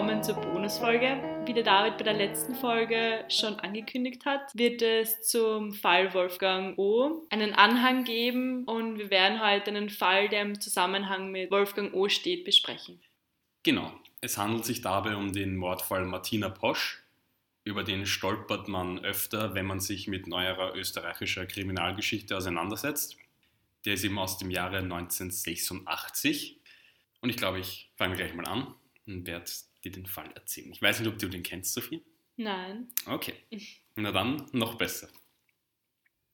willkommen zur Bonusfolge. Wie der David bei der letzten Folge schon angekündigt hat, wird es zum Fall Wolfgang O. einen Anhang geben und wir werden heute einen Fall, der im Zusammenhang mit Wolfgang O. steht, besprechen. Genau. Es handelt sich dabei um den Mordfall Martina Posch. Über den stolpert man öfter, wenn man sich mit neuerer österreichischer Kriminalgeschichte auseinandersetzt. Der ist eben aus dem Jahre 1986. Und ich glaube, ich fange gleich mal an und werde dir den Fall erzählen. Ich weiß nicht, ob du den kennst, Sophie. Nein. Okay. Na dann, noch besser.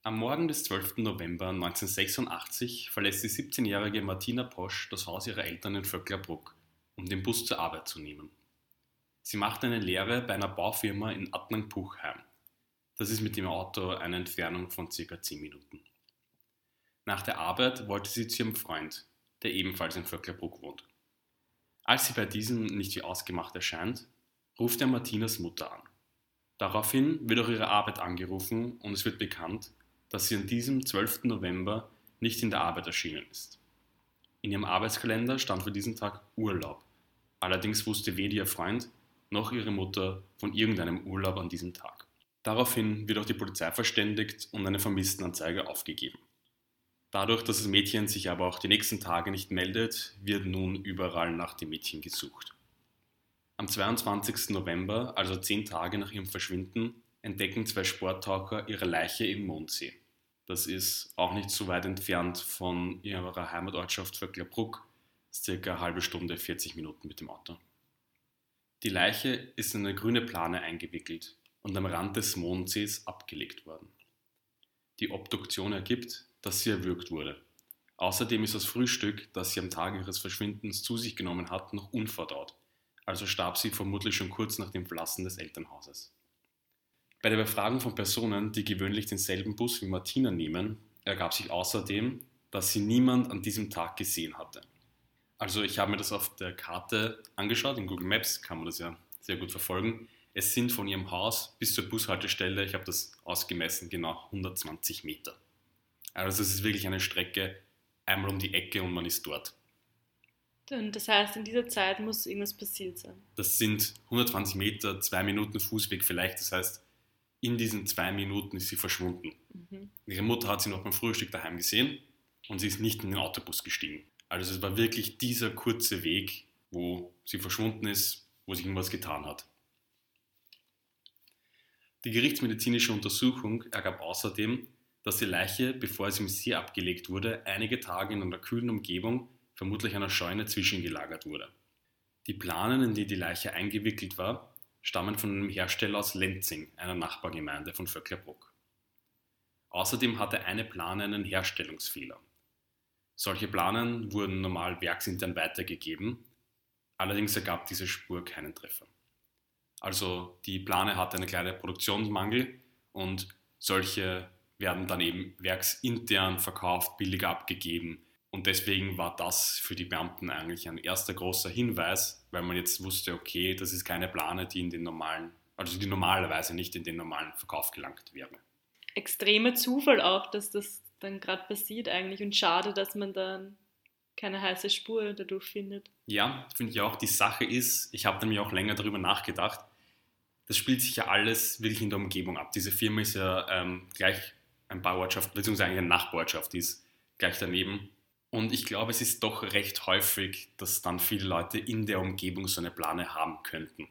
Am Morgen des 12. November 1986 verlässt die 17-jährige Martina Posch das Haus ihrer Eltern in Vöcklerbruck, um den Bus zur Arbeit zu nehmen. Sie macht eine Lehre bei einer Baufirma in Attnang-Puchheim. Das ist mit dem Auto eine Entfernung von ca. 10 Minuten. Nach der Arbeit wollte sie zu ihrem Freund, der ebenfalls in Vöcklerbruck wohnt. Als sie bei diesem nicht wie ausgemacht erscheint, ruft er Martinas Mutter an. Daraufhin wird auch ihre Arbeit angerufen und es wird bekannt, dass sie an diesem 12. November nicht in der Arbeit erschienen ist. In ihrem Arbeitskalender stand für diesen Tag Urlaub. Allerdings wusste weder ihr Freund noch ihre Mutter von irgendeinem Urlaub an diesem Tag. Daraufhin wird auch die Polizei verständigt und eine Vermisstenanzeige aufgegeben. Dadurch, dass das Mädchen sich aber auch die nächsten Tage nicht meldet, wird nun überall nach dem Mädchen gesucht. Am 22. November, also zehn Tage nach ihrem Verschwinden, entdecken zwei Sporttaucher ihre Leiche im Mondsee. Das ist auch nicht so weit entfernt von ihrer Heimatortschaft Vöcklerbruck, circa eine halbe Stunde, 40 Minuten mit dem Auto. Die Leiche ist in eine grüne Plane eingewickelt und am Rand des Mondsees abgelegt worden. Die Obduktion ergibt, dass sie erwürgt wurde. Außerdem ist das Frühstück, das sie am Tag ihres Verschwindens zu sich genommen hat, noch unverdaut. Also starb sie vermutlich schon kurz nach dem Verlassen des Elternhauses. Bei der Befragung von Personen, die gewöhnlich denselben Bus wie Martina nehmen, ergab sich außerdem, dass sie niemand an diesem Tag gesehen hatte. Also ich habe mir das auf der Karte angeschaut, in Google Maps kann man das ja sehr gut verfolgen. Es sind von ihrem Haus bis zur Bushaltestelle, ich habe das ausgemessen, genau 120 Meter. Also es ist wirklich eine Strecke einmal um die Ecke und man ist dort. Und das heißt, in dieser Zeit muss irgendwas passiert sein. Das sind 120 Meter, zwei Minuten Fußweg vielleicht. Das heißt, in diesen zwei Minuten ist sie verschwunden. Mhm. Ihre Mutter hat sie noch beim Frühstück daheim gesehen und sie ist nicht in den Autobus gestiegen. Also es war wirklich dieser kurze Weg, wo sie verschwunden ist, wo sich irgendwas getan hat. Die gerichtsmedizinische Untersuchung ergab außerdem, dass die Leiche, bevor sie im See abgelegt wurde, einige Tage in einer kühlen Umgebung, vermutlich einer Scheune, zwischengelagert wurde. Die Planen, in die die Leiche eingewickelt war, stammen von einem Hersteller aus Lenzing, einer Nachbargemeinde von Vöcklerbruck. Außerdem hatte eine Plane einen Herstellungsfehler. Solche Planen wurden normal werksintern weitergegeben, allerdings ergab diese Spur keinen Treffer. Also die Plane hatte einen kleinen Produktionsmangel und solche werden dann eben werksintern verkauft, billig abgegeben. Und deswegen war das für die Beamten eigentlich ein erster großer Hinweis, weil man jetzt wusste, okay, das ist keine Plane, die in den normalen, also die normalerweise nicht in den normalen Verkauf gelangt wäre. Extremer Zufall auch, dass das dann gerade passiert eigentlich und schade, dass man dann keine heiße Spur dadurch findet. Ja, finde ich auch. Die Sache ist, ich habe nämlich auch länger darüber nachgedacht, das spielt sich ja alles wirklich in der Umgebung ab. Diese Firma ist ja ähm, gleich ein paar Ortschaften, beziehungsweise eine Nachbarschaft, die ist gleich daneben. Und ich glaube, es ist doch recht häufig, dass dann viele Leute in der Umgebung so eine Plane haben könnten.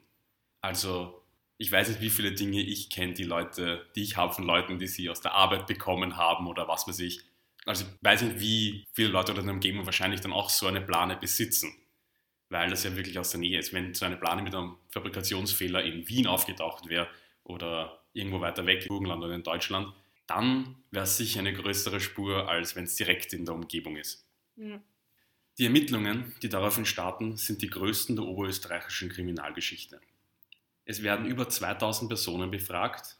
Also ich weiß nicht, wie viele Dinge ich kenne, die Leute, die ich habe von Leuten, die sie aus der Arbeit bekommen haben oder was weiß ich. Also ich weiß nicht, wie viele Leute in der Umgebung wahrscheinlich dann auch so eine Plane besitzen, weil das ja wirklich aus der Nähe ist. Wenn so eine Plane mit einem Fabrikationsfehler in Wien aufgetaucht wäre oder irgendwo weiter weg, in Burgenland oder in Deutschland, dann wäre es sicher eine größere Spur, als wenn es direkt in der Umgebung ist. Ja. Die Ermittlungen, die daraufhin starten, sind die größten der oberösterreichischen Kriminalgeschichte. Es werden über 2000 Personen befragt,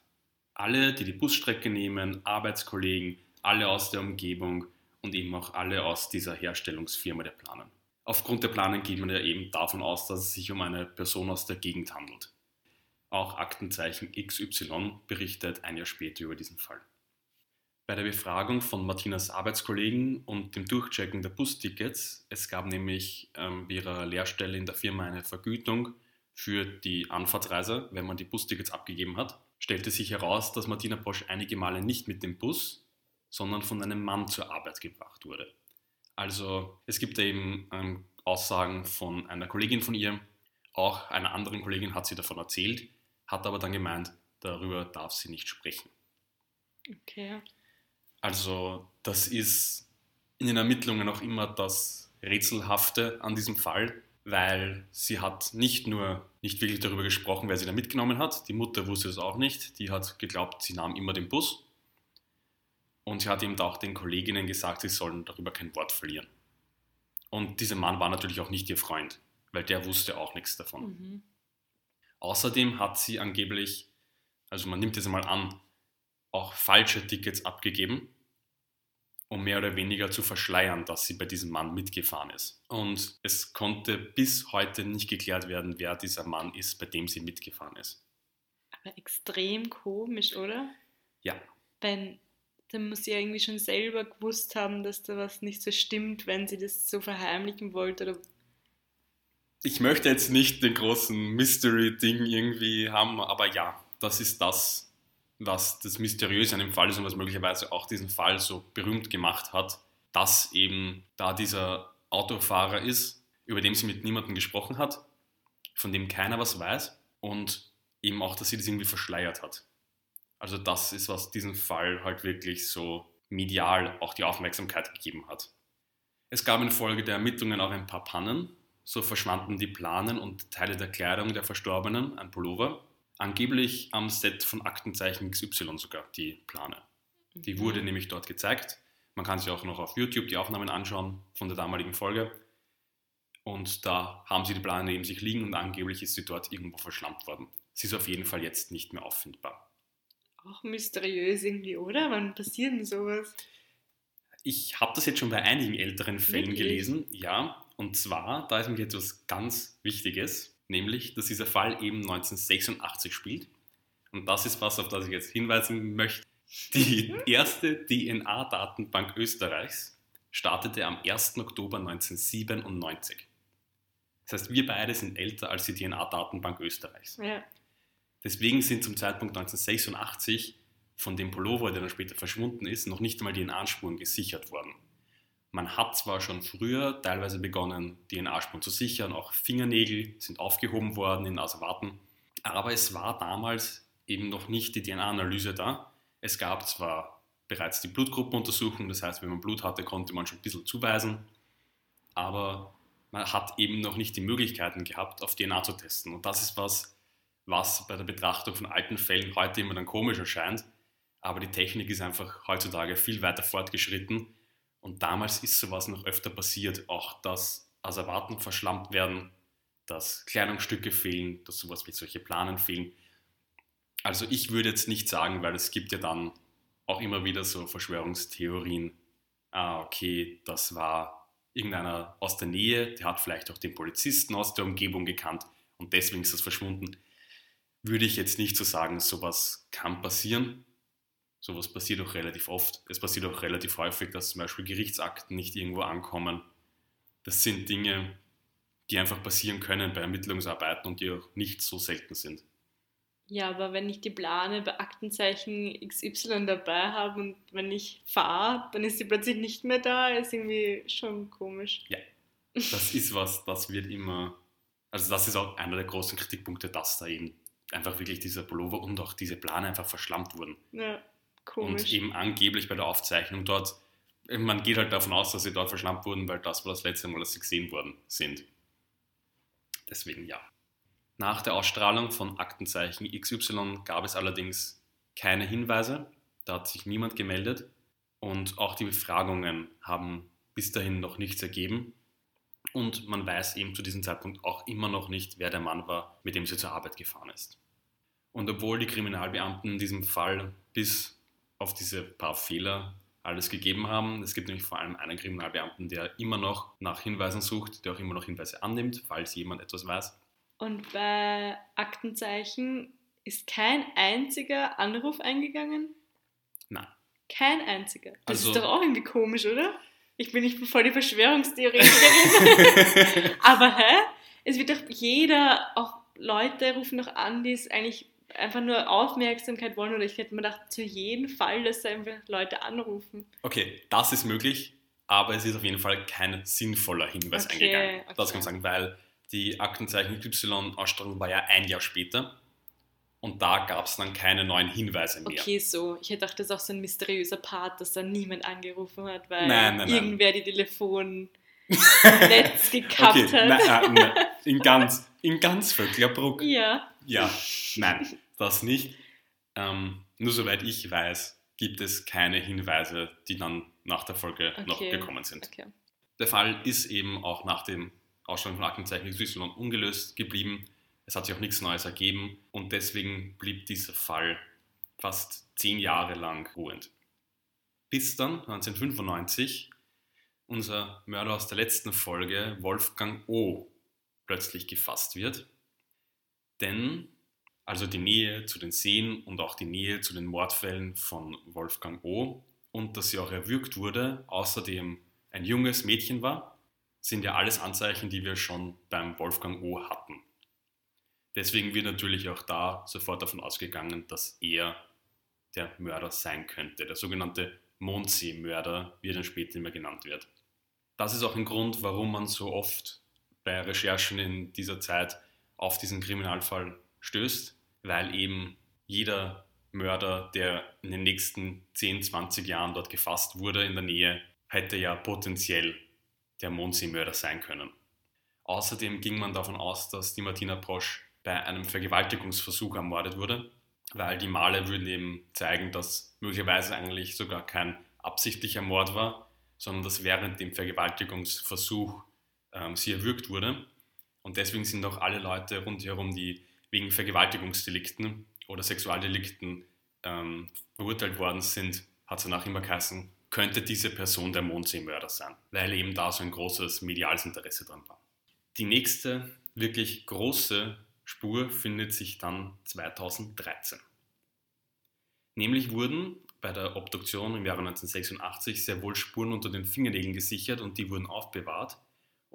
alle, die die Busstrecke nehmen, Arbeitskollegen, alle aus der Umgebung und eben auch alle aus dieser Herstellungsfirma der Planen. Aufgrund der Planen geht man ja eben davon aus, dass es sich um eine Person aus der Gegend handelt. Auch Aktenzeichen XY berichtet ein Jahr später über diesen Fall. Bei der Befragung von Martinas Arbeitskollegen und dem Durchchecken der Bustickets, es gab nämlich ähm, bei ihrer Lehrstelle in der Firma eine Vergütung für die Anfahrtreise, wenn man die Bustickets abgegeben hat, stellte sich heraus, dass Martina Posch einige Male nicht mit dem Bus, sondern von einem Mann zur Arbeit gebracht wurde. Also es gibt eben ähm, Aussagen von einer Kollegin von ihr, auch einer anderen Kollegin hat sie davon erzählt, hat aber dann gemeint, darüber darf sie nicht sprechen. Okay. Also das ist in den Ermittlungen auch immer das Rätselhafte an diesem Fall, weil sie hat nicht nur nicht wirklich darüber gesprochen, wer sie da mitgenommen hat, die Mutter wusste es auch nicht, die hat geglaubt, sie nahm immer den Bus und sie hat eben auch den Kolleginnen gesagt, sie sollen darüber kein Wort verlieren. Und dieser Mann war natürlich auch nicht ihr Freund, weil der wusste auch nichts davon. Mhm. Außerdem hat sie angeblich, also man nimmt es einmal an, auch falsche Tickets abgegeben, um mehr oder weniger zu verschleiern, dass sie bei diesem Mann mitgefahren ist. Und es konnte bis heute nicht geklärt werden, wer dieser Mann ist, bei dem sie mitgefahren ist. Aber extrem komisch, oder? Ja. Wenn, dann muss sie ja irgendwie schon selber gewusst haben, dass da was nicht so stimmt, wenn sie das so verheimlichen wollte. Oder Ich möchte jetzt nicht den großen Mystery-Ding irgendwie haben, aber ja, das ist das, was das Mysteriöse an dem Fall ist und was möglicherweise auch diesen Fall so berühmt gemacht hat, dass eben da dieser Autofahrer ist, über den sie mit niemandem gesprochen hat, von dem keiner was weiß und eben auch, dass sie das irgendwie verschleiert hat. Also das ist, was diesen Fall halt wirklich so medial auch die Aufmerksamkeit gegeben hat. Es gab in Folge der Ermittlungen auch ein paar Pannen. So verschwanden die Planen und Teile der Kleidung der Verstorbenen, ein Pullover, angeblich am Set von Aktenzeichen XY sogar, die Plane. Die Mhm. wurde nämlich dort gezeigt. Man kann sich auch noch auf YouTube die Aufnahmen anschauen von der damaligen Folge. Und da haben sie die Plane neben sich liegen und angeblich ist sie dort irgendwo verschlammt worden. Sie ist auf jeden Fall jetzt nicht mehr auffindbar. auch mysteriös irgendwie, oder? Wann passiert denn sowas? Ich habe das jetzt schon bei einigen älteren Fällen Wirklich? gelesen, ja. Und zwar, da ist nämlich etwas ganz Wichtiges, nämlich, dass dieser Fall eben 1986 spielt. Und das ist was, auf das ich jetzt hinweisen möchte. Die erste DNA-Datenbank Österreichs startete am 1. Oktober 1997. Das heißt, wir beide sind älter als die DNA-Datenbank Österreichs. Ja. Deswegen sind zum Zeitpunkt 1986 von dem Pullover, der dann später verschwunden ist, noch nicht einmal DNA-Spuren gesichert worden. Man hat zwar schon früher teilweise begonnen, DNA-Spuren zu sichern, auch Fingernägel sind aufgehoben worden in Asservaten, aber es war damals eben noch nicht die DNA-Analyse da. Es gab zwar bereits die Blutgruppenuntersuchung, das heißt, wenn man Blut hatte, konnte man schon ein bisschen zuweisen, aber man hat eben noch nicht die Möglichkeiten gehabt, auf DNA zu testen. Und das ist was, was bei der Betrachtung von alten Fällen heute immer dann komisch erscheint. Aber die Technik ist einfach heutzutage viel weiter fortgeschritten. Und damals ist sowas noch öfter passiert. Auch, dass Asservaten verschlammt werden, dass Kleidungsstücke fehlen, dass sowas wie solche Planen fehlen. Also ich würde jetzt nicht sagen, weil es gibt ja dann auch immer wieder so Verschwörungstheorien. Ah, okay, das war irgendeiner aus der Nähe, der hat vielleicht auch den Polizisten aus der Umgebung gekannt und deswegen ist das verschwunden würde ich jetzt nicht so sagen, sowas kann passieren. Sowas passiert auch relativ oft. Es passiert auch relativ häufig, dass zum Beispiel Gerichtsakten nicht irgendwo ankommen. Das sind Dinge, die einfach passieren können bei Ermittlungsarbeiten und die auch nicht so selten sind. Ja, aber wenn ich die Plane bei Aktenzeichen XY dabei habe und wenn ich fahre, dann ist sie plötzlich nicht mehr da, ist irgendwie schon komisch. Das ist was, das wird immer, also das ist auch einer der großen Kritikpunkte, dass da eben einfach wirklich dieser Pullover und auch diese Plane einfach verschlammt wurden. Ja, komisch. Und eben angeblich bei der Aufzeichnung dort, man geht halt davon aus, dass sie dort verschlammt wurden, weil das war das letzte Mal, dass sie gesehen worden sind. Deswegen ja. Nach der Ausstrahlung von Aktenzeichen XY gab es allerdings keine Hinweise, da hat sich niemand gemeldet und auch die Befragungen haben bis dahin noch nichts ergeben und man weiß eben zu diesem Zeitpunkt auch immer noch nicht, wer der Mann war, mit dem sie zur Arbeit gefahren ist. Und obwohl die Kriminalbeamten in diesem Fall bis auf diese paar Fehler alles gegeben haben, es gibt nämlich vor allem einen Kriminalbeamten, der immer noch nach Hinweisen sucht, der auch immer noch Hinweise annimmt, falls jemand etwas weiß. Und bei Aktenzeichen ist kein einziger Anruf eingegangen? Nein. Kein einziger. Das Also- ist doch auch irgendwie komisch, oder? Ich bin nicht voll die Verschwörungstheoretikerin. Aber hä? Es wird doch jeder, auch Leute rufen noch an, die es eigentlich einfach nur Aufmerksamkeit wollen oder ich hätte mir gedacht, zu jedem Fall, dass da einfach Leute anrufen. Okay, das ist möglich, aber es ist auf jeden Fall kein sinnvoller Hinweis Okay, eingegangen. okay. Das kann man sagen, weil die Aktenzeichen Y-Ausstrahlung war ja ein Jahr später und da gab es dann keine neuen Hinweise mehr. Okay, so. Ich hätte gedacht, das ist auch so ein mysteriöser Part, dass da niemand angerufen hat, weil Nein, nein, nein. irgendwer die Telefonnetz gekappt Okay, hat. nein, äh, nein, in ganz, in ganz Vöcklerbruck. Ja. Ja, nein, das nicht. Ähm, nur soweit ich weiß, gibt es keine Hinweise, die dann nach der Folge noch Okay. gekommen sind. Okay. Der Fall ist eben auch nach dem Ausstellung von Aktenzeichen XY ungelöst geblieben. Es hat sich auch nichts Neues ergeben und deswegen blieb dieser Fall fast zehn Jahre lang ruhend. Bis dann 1995 unser Mörder aus der letzten Folge, Wolfgang O., plötzlich gefasst wird. Denn also die Nähe zu den Seen und auch die Nähe zu den Mordfällen von Wolfgang O. und dass sie auch erwürgt wurde, außerdem ein junges Mädchen war, sind ja alles Anzeichen, die wir schon beim Wolfgang O. hatten. Deswegen wird natürlich auch da sofort davon ausgegangen, dass er der Mörder sein könnte. Der sogenannte Mondsee-Mörder, wie er dann später immer genannt wird. Das ist auch ein Grund, warum man so oft bei Recherchen in dieser Zeit auf diesen Kriminalfall stößt, weil eben jeder Mörder, der in den nächsten 10, 20 Jahren dort gefasst wurde in der Nähe, hätte ja potenziell der Mondsee-Mörder sein können. Außerdem ging man davon aus, dass die Martina Prosch bei einem Vergewaltigungsversuch ermordet wurde, weil die Male würden eben zeigen, dass möglicherweise eigentlich sogar kein absichtlicher Mord war, sondern dass während dem Vergewaltigungsversuch ähm, sie erwürgt wurde. Und deswegen sind auch alle Leute rundherum, die wegen Vergewaltigungsdelikten oder Sexualdelikten ähm, verurteilt worden sind, hat es danach immer geheißen, könnte diese Person der Mondsee-Mörder sein, weil eben da so ein großes mediales Interesse dran war. Die nächste wirklich große Spur findet sich dann 2013. Nämlich wurden bei der Obduktion im Jahre 1986 sehr wohl Spuren unter den Fingernägeln gesichert und die wurden aufbewahrt.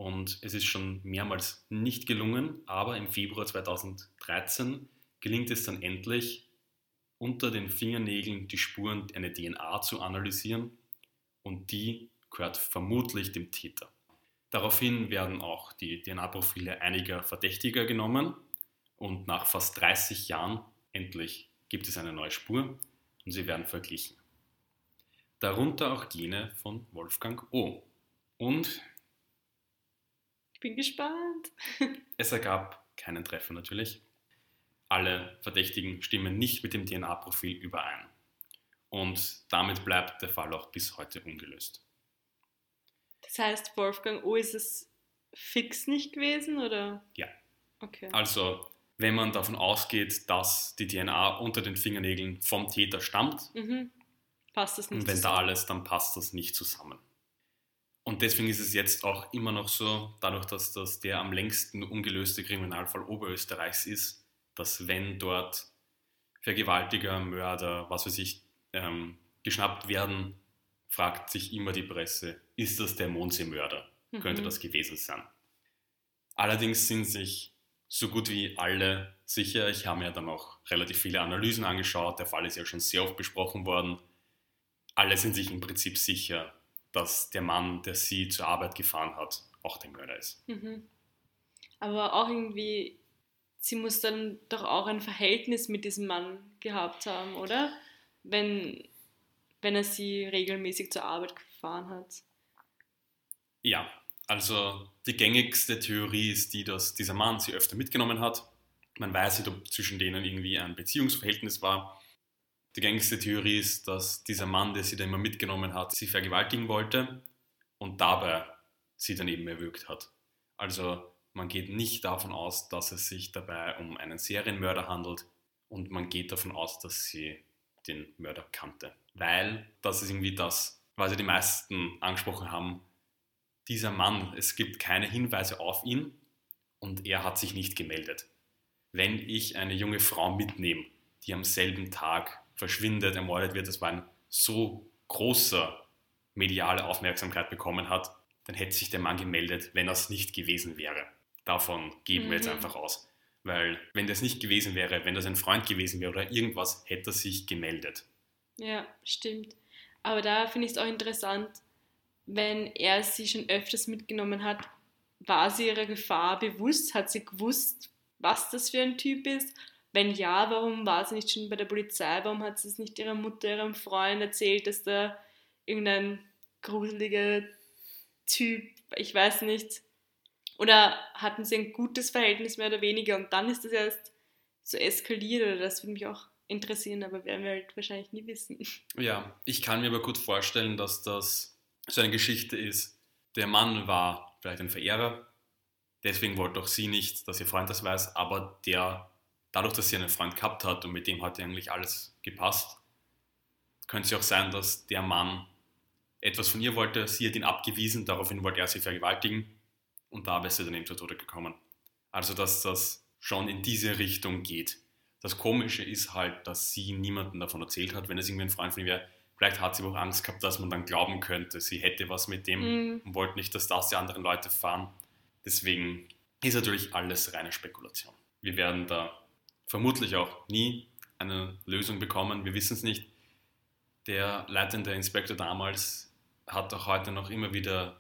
Und es ist schon mehrmals nicht gelungen, aber im Februar 2013 gelingt es dann endlich, unter den Fingernägeln die Spuren, eine DNA zu analysieren und die gehört vermutlich dem Täter. Daraufhin werden auch die DNA-Profile einiger Verdächtiger genommen und nach fast 30 Jahren endlich gibt es eine neue Spur und sie werden verglichen. Darunter auch jene von Wolfgang O. Und bin gespannt. es ergab keinen Treffer natürlich. Alle Verdächtigen stimmen nicht mit dem DNA-Profil überein. Und damit bleibt der Fall auch bis heute ungelöst. Das heißt, Wolfgang O ist es fix nicht gewesen, oder? Ja. Okay. Also, wenn man davon ausgeht, dass die DNA unter den Fingernägeln vom Täter stammt, Mhm. Passt das nicht und wenn da zusammen? alles, dann passt das nicht zusammen. Und deswegen ist es jetzt auch immer noch so, dadurch, dass das der am längsten ungelöste Kriminalfall Oberösterreichs ist, dass wenn dort Vergewaltiger, Mörder, was weiß ich, ähm, geschnappt werden, fragt sich immer die Presse, ist das der Mondsee-Mörder? Könnte Mhm. das gewesen sein? Allerdings sind sich so gut wie alle sicher. Ich habe mir dann auch relativ viele Analysen angeschaut. Der Fall ist ja schon sehr oft besprochen worden. Alle sind sich im Prinzip sicher, dass der Mann, der sie zur Arbeit gefahren hat, auch der Mörder ist. Mhm. Aber auch irgendwie, sie muss dann doch auch ein Verhältnis mit diesem Mann gehabt haben, oder? Wenn, wenn er sie regelmäßig zur Arbeit gefahren hat. Ja, also die gängigste Theorie ist die, dass dieser Mann sie öfter mitgenommen hat. Man weiß nicht, ob zwischen denen irgendwie ein Beziehungsverhältnis war. Die gängigste Theorie ist, dass dieser Mann, der sie da immer mitgenommen hat, sie vergewaltigen wollte und dabei sie dann eben erwürgt hat. Also man geht nicht davon aus, dass es sich dabei um einen Serienmörder handelt und man geht davon aus, dass sie den Mörder kannte. Weil das ist irgendwie das, was die meisten angesprochen haben, dieser Mann, es gibt keine Hinweise auf ihn und er hat sich nicht gemeldet. Wenn ich eine junge Frau mitnehme, die am selben Tag verschwindet, ermordet wird, das war ein so großer mediale Aufmerksamkeit bekommen hat, dann hätte sich der Mann gemeldet, wenn es nicht gewesen wäre. Davon gehen wir jetzt Mhm. einfach aus. Weil wenn das nicht gewesen wäre, wenn das ein Freund gewesen wäre oder irgendwas, hätte er sich gemeldet. Ja, stimmt. Aber da finde ich es auch interessant, wenn er sie schon öfters mitgenommen hat, war sie ihrer Gefahr bewusst? Hat sie gewusst, was das für ein Typ ist? Wenn ja, warum war sie nicht schon bei der Polizei? Warum hat sie es nicht ihrer Mutter, ihrem Freund erzählt, dass da irgendein gruseliger Typ, ich weiß nicht, oder hatten sie ein gutes Verhältnis mehr oder weniger und dann ist das erst so eskaliert oder das würde mich auch interessieren, aber werden wir halt wahrscheinlich nie wissen. Ja, ich kann mir aber gut vorstellen, dass das so eine Geschichte ist. Der Mann war vielleicht ein Verehrer, deswegen wollte auch sie nicht, dass ihr Freund das weiß, aber der, dadurch, dass sie einen Freund gehabt hat und mit dem hat eigentlich alles gepasst, könnte es auch sein, dass der Mann etwas von ihr wollte, sie hat ihn abgewiesen, daraufhin wollte er sie vergewaltigen und da ist sie dann eben zu Tode gekommen. Also, dass das schon in diese Richtung geht. Das Komische ist halt, dass sie niemandem davon erzählt hat, wenn es irgendwie ein Freund von ihr wäre. Vielleicht hat sie auch Angst gehabt, dass man dann glauben könnte, sie hätte was mit dem mm. und wollte nicht, dass das die anderen Leute fahren. Deswegen ist natürlich alles reine Spekulation. Wir werden da vermutlich auch nie eine Lösung bekommen. Wir wissen es nicht. Der leitende Inspektor damals hat auch heute noch immer wieder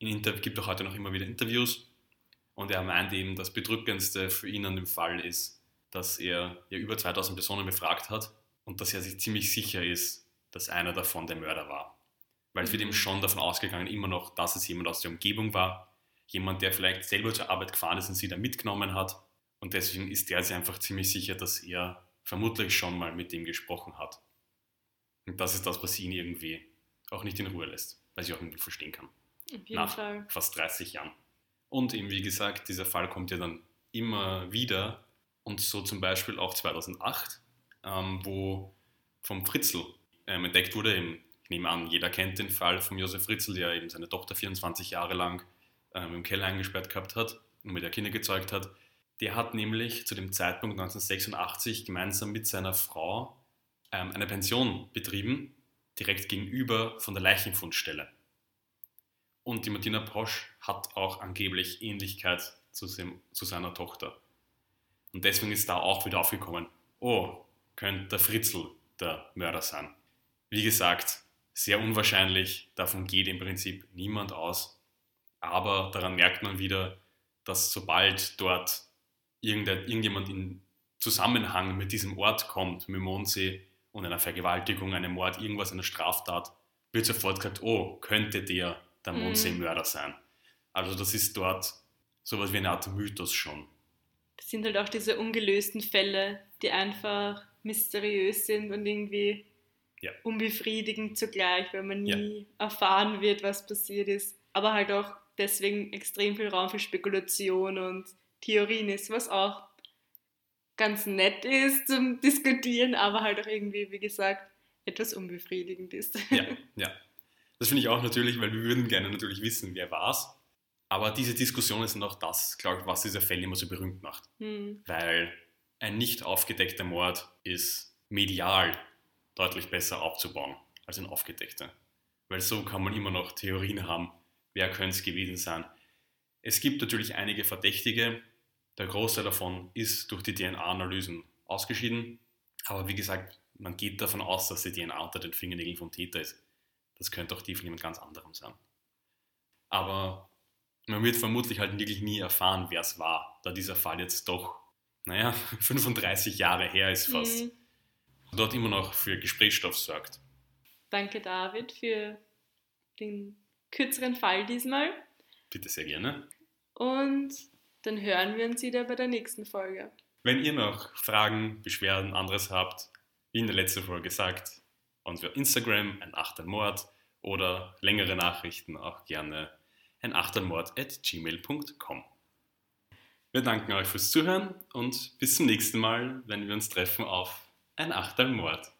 gibt auch heute noch immer wieder Interviews und er meint eben, das Bedrückendste für ihn an dem Fall ist, dass er ja über 2000 Personen befragt hat und dass er sich ziemlich sicher ist, dass einer davon der Mörder war. Weil es wird ihm mhm. schon davon ausgegangen, immer noch, dass es jemand aus der Umgebung war, jemand, der vielleicht selber zur Arbeit gefahren ist und sie da mitgenommen hat. Und deswegen ist er sich einfach ziemlich sicher, dass er vermutlich schon mal mit dem gesprochen hat. Und das ist das, was ihn irgendwie auch nicht in Ruhe lässt, weil ich auch irgendwie verstehen kann nach Fall. fast 30 Jahren. Und eben, wie gesagt, dieser Fall kommt ja dann immer wieder und so zum Beispiel auch 2008, ähm, wo vom Fritzl ähm, entdeckt wurde, eben, ich nehme an, jeder kennt den Fall von Josef Fritzl, der eben seine Tochter 24 Jahre lang ähm, im Keller eingesperrt gehabt hat und mit der Kinder gezeugt hat. Der hat nämlich zu dem Zeitpunkt 1986 gemeinsam mit seiner Frau ähm, eine Pension betrieben, direkt gegenüber von der Leichenfundstelle. Und die Martina Posch hat auch angeblich Ähnlichkeit zu, zu seiner Tochter. Und deswegen ist da auch wieder aufgekommen, oh, könnte der Fritzl der Mörder sein. Wie gesagt, sehr unwahrscheinlich, davon geht im Prinzip niemand aus. Aber daran merkt man wieder, dass sobald dort irgendjemand in Zusammenhang mit diesem Ort kommt, mit Mondsee und einer Vergewaltigung, einem Mord, irgendwas, einer Straftat, wird sofort gesagt, oh, könnte der der Mondsee-Mörder mhm. sein. Also das ist dort sowas wie eine Art Mythos schon. Das sind halt auch diese ungelösten Fälle, die einfach mysteriös sind und irgendwie ja. unbefriedigend zugleich, weil man nie ja. erfahren wird, was passiert ist. Aber halt auch deswegen extrem viel Raum für Spekulation und Theorien ist, was auch ganz nett ist zum Diskutieren, aber halt auch irgendwie, wie gesagt, etwas unbefriedigend ist. Ja, ja. Das finde ich auch natürlich, weil wir würden gerne natürlich wissen, wer war es. Aber diese Diskussionen sind auch das, glaube ich, was diese Fälle immer so berühmt macht. Hm. Weil ein nicht aufgedeckter Mord ist medial deutlich besser aufzubauen als ein aufgedeckter. Weil so kann man immer noch Theorien haben, wer könnte es gewesen sein. Es gibt natürlich einige Verdächtige. Der Großteil davon ist durch die DNA-Analysen ausgeschieden. Aber wie gesagt, man geht davon aus, dass die DNA unter den Fingernägeln vom Täter ist. Das könnte auch die von jemand ganz anderem sein. Aber man wird vermutlich halt wirklich nie erfahren, wer es war, da dieser Fall jetzt doch, naja, 35 Jahre her ist fast. Mhm. Dort immer noch für Gesprächsstoff sorgt. Danke, David, für den kürzeren Fall diesmal. Bitte sehr gerne. Und dann hören wir uns wieder bei der nächsten Folge. Wenn ihr noch Fragen, Beschwerden, anderes habt, wie in der letzten Folge gesagt, und für Instagram ein Achtermord oder längere Nachrichten auch gerne ein Achtermord at gmail.com. Wir danken euch fürs Zuhören und bis zum nächsten Mal, wenn wir uns treffen auf ein Achtermord.